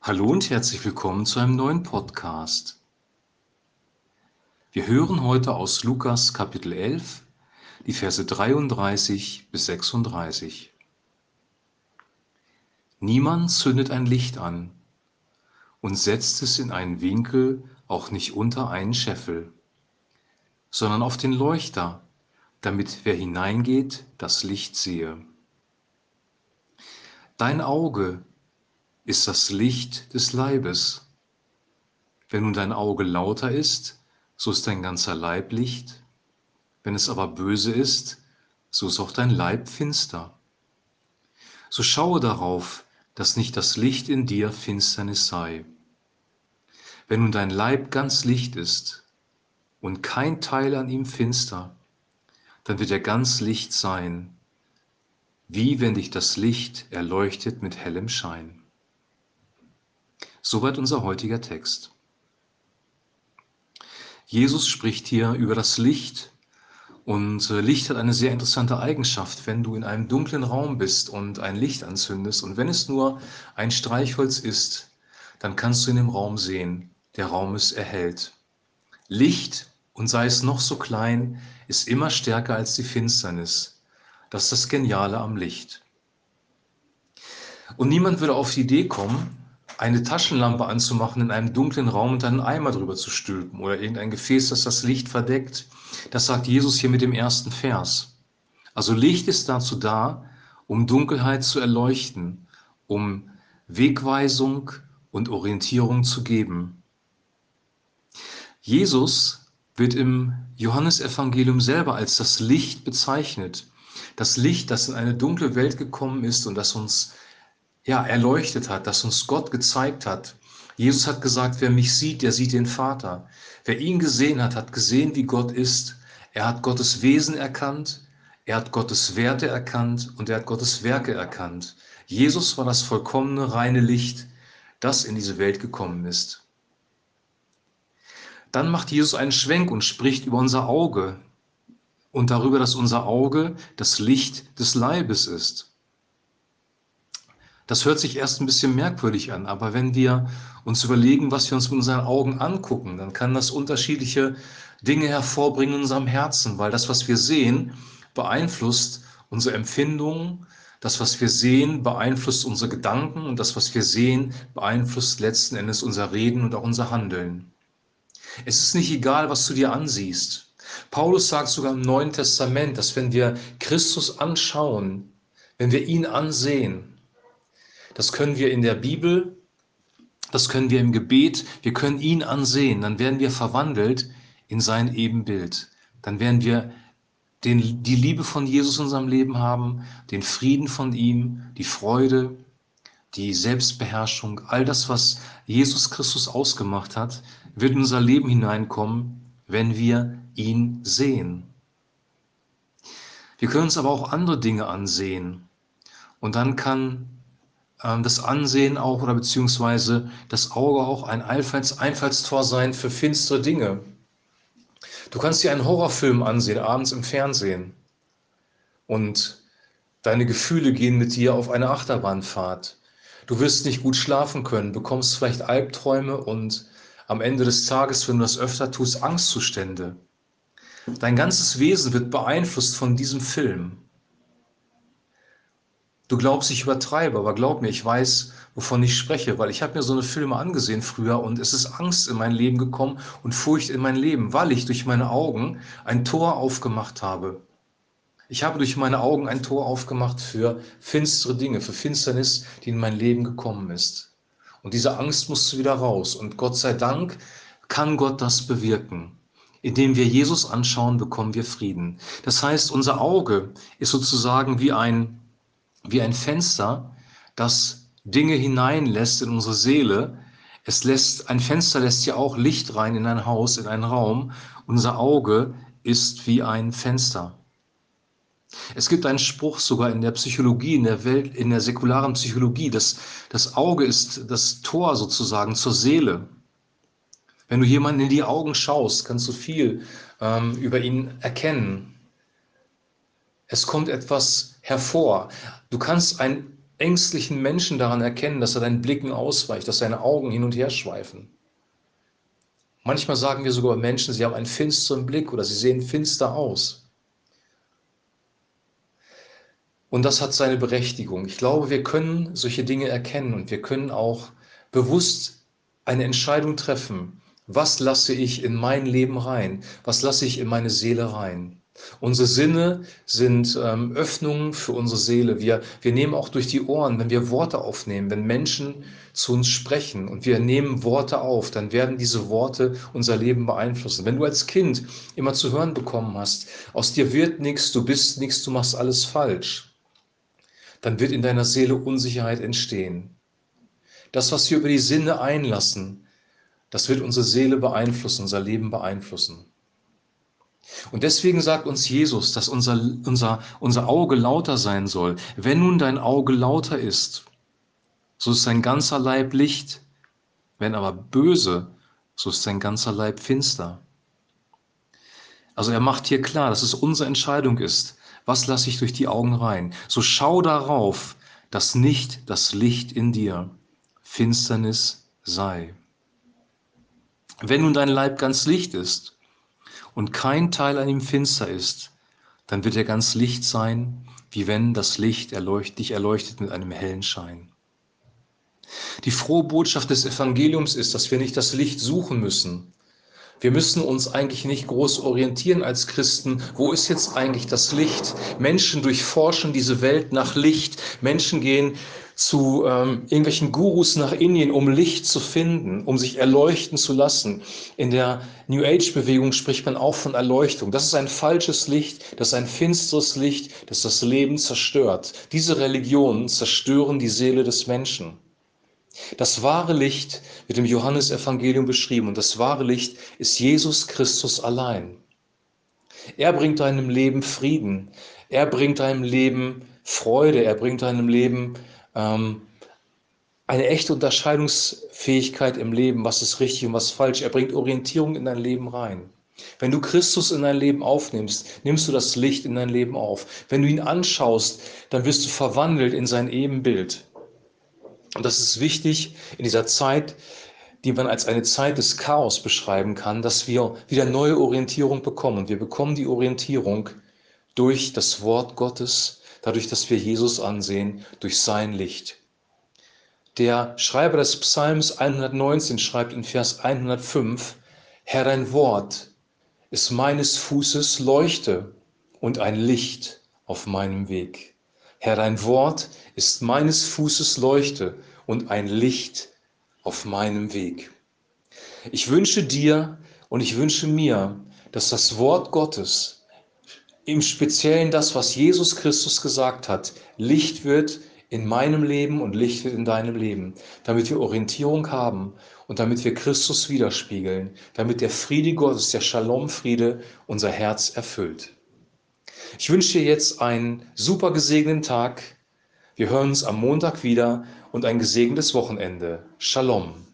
Hallo und herzlich willkommen zu einem neuen Podcast. Wir hören heute aus Lukas Kapitel 11 die Verse 33 bis 36. Niemand zündet ein Licht an und setzt es in einen Winkel, auch nicht unter einen Scheffel, sondern auf den Leuchter, damit wer hineingeht, das Licht sehe. Dein Auge ist das Licht des Leibes. Wenn nun dein Auge lauter ist, so ist dein ganzer Leib Licht. Wenn es aber böse ist, so ist auch dein Leib finster. So schaue darauf, dass nicht das Licht in dir Finsternis sei. Wenn nun dein Leib ganz Licht ist und kein Teil an ihm finster, dann wird er ganz Licht sein, wie wenn dich das Licht erleuchtet mit hellem Schein. Soweit unser heutiger Text. Jesus spricht hier über das Licht und äh, Licht hat eine sehr interessante Eigenschaft, wenn du in einem dunklen Raum bist und ein Licht anzündest und wenn es nur ein Streichholz ist, dann kannst du in dem Raum sehen, der Raum ist erhellt. Licht, und sei es noch so klein, ist immer stärker als die Finsternis. Das ist das Geniale am Licht. Und niemand würde auf die Idee kommen, eine Taschenlampe anzumachen in einem dunklen Raum und einen Eimer drüber zu stülpen oder irgendein Gefäß, das das Licht verdeckt. Das sagt Jesus hier mit dem ersten Vers. Also Licht ist dazu da, um Dunkelheit zu erleuchten, um Wegweisung und Orientierung zu geben. Jesus wird im Johannesevangelium selber als das Licht bezeichnet. Das Licht, das in eine dunkle Welt gekommen ist und das uns ja, erleuchtet hat, das uns Gott gezeigt hat. Jesus hat gesagt, wer mich sieht, der sieht den Vater. Wer ihn gesehen hat, hat gesehen, wie Gott ist. Er hat Gottes Wesen erkannt, er hat Gottes Werte erkannt und er hat Gottes Werke erkannt. Jesus war das vollkommene, reine Licht, das in diese Welt gekommen ist. Dann macht Jesus einen Schwenk und spricht über unser Auge und darüber, dass unser Auge das Licht des Leibes ist. Das hört sich erst ein bisschen merkwürdig an, aber wenn wir uns überlegen, was wir uns mit unseren Augen angucken, dann kann das unterschiedliche Dinge hervorbringen in unserem Herzen, weil das, was wir sehen, beeinflusst unsere Empfindungen, das, was wir sehen, beeinflusst unsere Gedanken und das, was wir sehen, beeinflusst letzten Endes unser Reden und auch unser Handeln. Es ist nicht egal, was du dir ansiehst. Paulus sagt sogar im Neuen Testament, dass wenn wir Christus anschauen, wenn wir ihn ansehen, das können wir in der Bibel, das können wir im Gebet, wir können ihn ansehen, dann werden wir verwandelt in sein Ebenbild. Dann werden wir den, die Liebe von Jesus in unserem Leben haben, den Frieden von ihm, die Freude, die Selbstbeherrschung, all das, was Jesus Christus ausgemacht hat, wird in unser Leben hineinkommen, wenn wir ihn sehen. Wir können uns aber auch andere Dinge ansehen. Und dann kann das Ansehen auch oder beziehungsweise das Auge auch ein Einfalls Einfallstor sein für finstere Dinge. Du kannst dir einen Horrorfilm ansehen, abends im Fernsehen. Und deine Gefühle gehen mit dir auf eine Achterbahnfahrt. Du wirst nicht gut schlafen können, bekommst vielleicht Albträume und am Ende des Tages, wenn du das öfter tust, Angstzustände. Dein ganzes Wesen wird beeinflusst von diesem Film. Du glaubst, ich übertreibe, aber glaub mir, ich weiß, wovon ich spreche, weil ich habe mir so eine Filme angesehen früher und es ist Angst in mein Leben gekommen und Furcht in mein Leben, weil ich durch meine Augen ein Tor aufgemacht habe. Ich habe durch meine Augen ein Tor aufgemacht für finstere Dinge, für Finsternis, die in mein Leben gekommen ist. Und diese Angst musste wieder raus. Und Gott sei Dank kann Gott das bewirken. Indem wir Jesus anschauen, bekommen wir Frieden. Das heißt, unser Auge ist sozusagen wie ein wie ein Fenster, das Dinge hineinlässt in unsere Seele. Es lässt, ein Fenster lässt ja auch Licht rein in ein Haus, in einen Raum. Unser Auge ist wie ein Fenster. Es gibt einen Spruch sogar in der Psychologie, in der Welt, in der säkularen Psychologie, dass das Auge ist das Tor sozusagen zur Seele. Wenn du jemanden in die Augen schaust, kannst du viel ähm, über ihn erkennen. Es kommt etwas hervor. Du kannst ein ängstlichen Menschen daran erkennen, dass er deinen Blicken ausweicht, dass seine Augen hin und her schweifen. Manchmal sagen wir sogar Menschen, sie haben einen finsteren Blick oder sie sehen finster aus. Und das hat seine Berechtigung. Ich glaube, wir können solche Dinge erkennen und wir können auch bewusst eine Entscheidung treffen. Was lasse ich in mein Leben rein? Was lasse ich in meine Seele rein? Unsere Sinne sind ähm, Öffnungen für unsere Seele. Wir, wir nehmen auch durch die Ohren, wenn wir Worte aufnehmen, wenn Menschen zu uns sprechen und wir nehmen Worte auf, dann werden diese Worte unser Leben beeinflussen. Wenn du als Kind immer zu hören bekommen hast, aus dir wird nichts, du bist nichts, du machst alles falsch, dann wird in deiner Seele Unsicherheit entstehen. Das, was wir über die Sinne einlassen, das wird unsere Seele beeinflussen, unser Leben beeinflussen. Und deswegen sagt uns Jesus, dass unser, unser, unser Auge lauter sein soll. Wenn nun dein Auge lauter ist, so ist dein ganzer Leib Licht. Wenn aber böse, so ist dein ganzer Leib finster. Also er macht hier klar, dass es unsere Entscheidung ist. Was lasse ich durch die Augen rein? So schau darauf, dass nicht das Licht in dir Finsternis sei. Wenn nun dein Leib ganz Licht ist und kein Teil an ihm finster ist, dann wird er ganz Licht sein, wie wenn das Licht erleucht, dich erleuchtet mit einem hellen Schein. Die frohe Botschaft des Evangeliums ist, dass wir nicht das Licht suchen müssen, wir müssen uns eigentlich nicht groß orientieren als Christen. Wo ist jetzt eigentlich das Licht? Menschen durchforschen diese Welt nach Licht. Menschen gehen zu ähm, irgendwelchen Gurus nach Indien, um Licht zu finden, um sich erleuchten zu lassen. In der New Age-Bewegung spricht man auch von Erleuchtung. Das ist ein falsches Licht, das ist ein finsteres Licht, das das Leben zerstört. Diese Religionen zerstören die Seele des Menschen. Das wahre Licht wird im Johannesevangelium beschrieben und das wahre Licht ist Jesus Christus allein. Er bringt deinem Leben Frieden, er bringt deinem Leben Freude, er bringt deinem Leben ähm, eine echte Unterscheidungsfähigkeit im Leben, was ist richtig und was falsch. Er bringt Orientierung in dein Leben rein. Wenn du Christus in dein Leben aufnimmst, nimmst du das Licht in dein Leben auf. Wenn du ihn anschaust, dann wirst du verwandelt in sein Ebenbild. Und das ist wichtig in dieser Zeit, die man als eine Zeit des Chaos beschreiben kann, dass wir wieder neue Orientierung bekommen. Wir bekommen die Orientierung durch das Wort Gottes, dadurch, dass wir Jesus ansehen, durch sein Licht. Der Schreiber des Psalms 119 schreibt in Vers 105, Herr, dein Wort ist meines Fußes Leuchte und ein Licht auf meinem Weg. Herr, dein Wort ist meines Fußes Leuchte und ein Licht auf meinem Weg. Ich wünsche dir und ich wünsche mir, dass das Wort Gottes, im Speziellen das, was Jesus Christus gesagt hat, Licht wird in meinem Leben und Licht wird in deinem Leben, damit wir Orientierung haben und damit wir Christus widerspiegeln, damit der Friede Gottes, der Shalom-Friede unser Herz erfüllt. Ich wünsche dir jetzt einen super gesegneten Tag. Wir hören uns am Montag wieder und ein gesegnetes Wochenende. Shalom.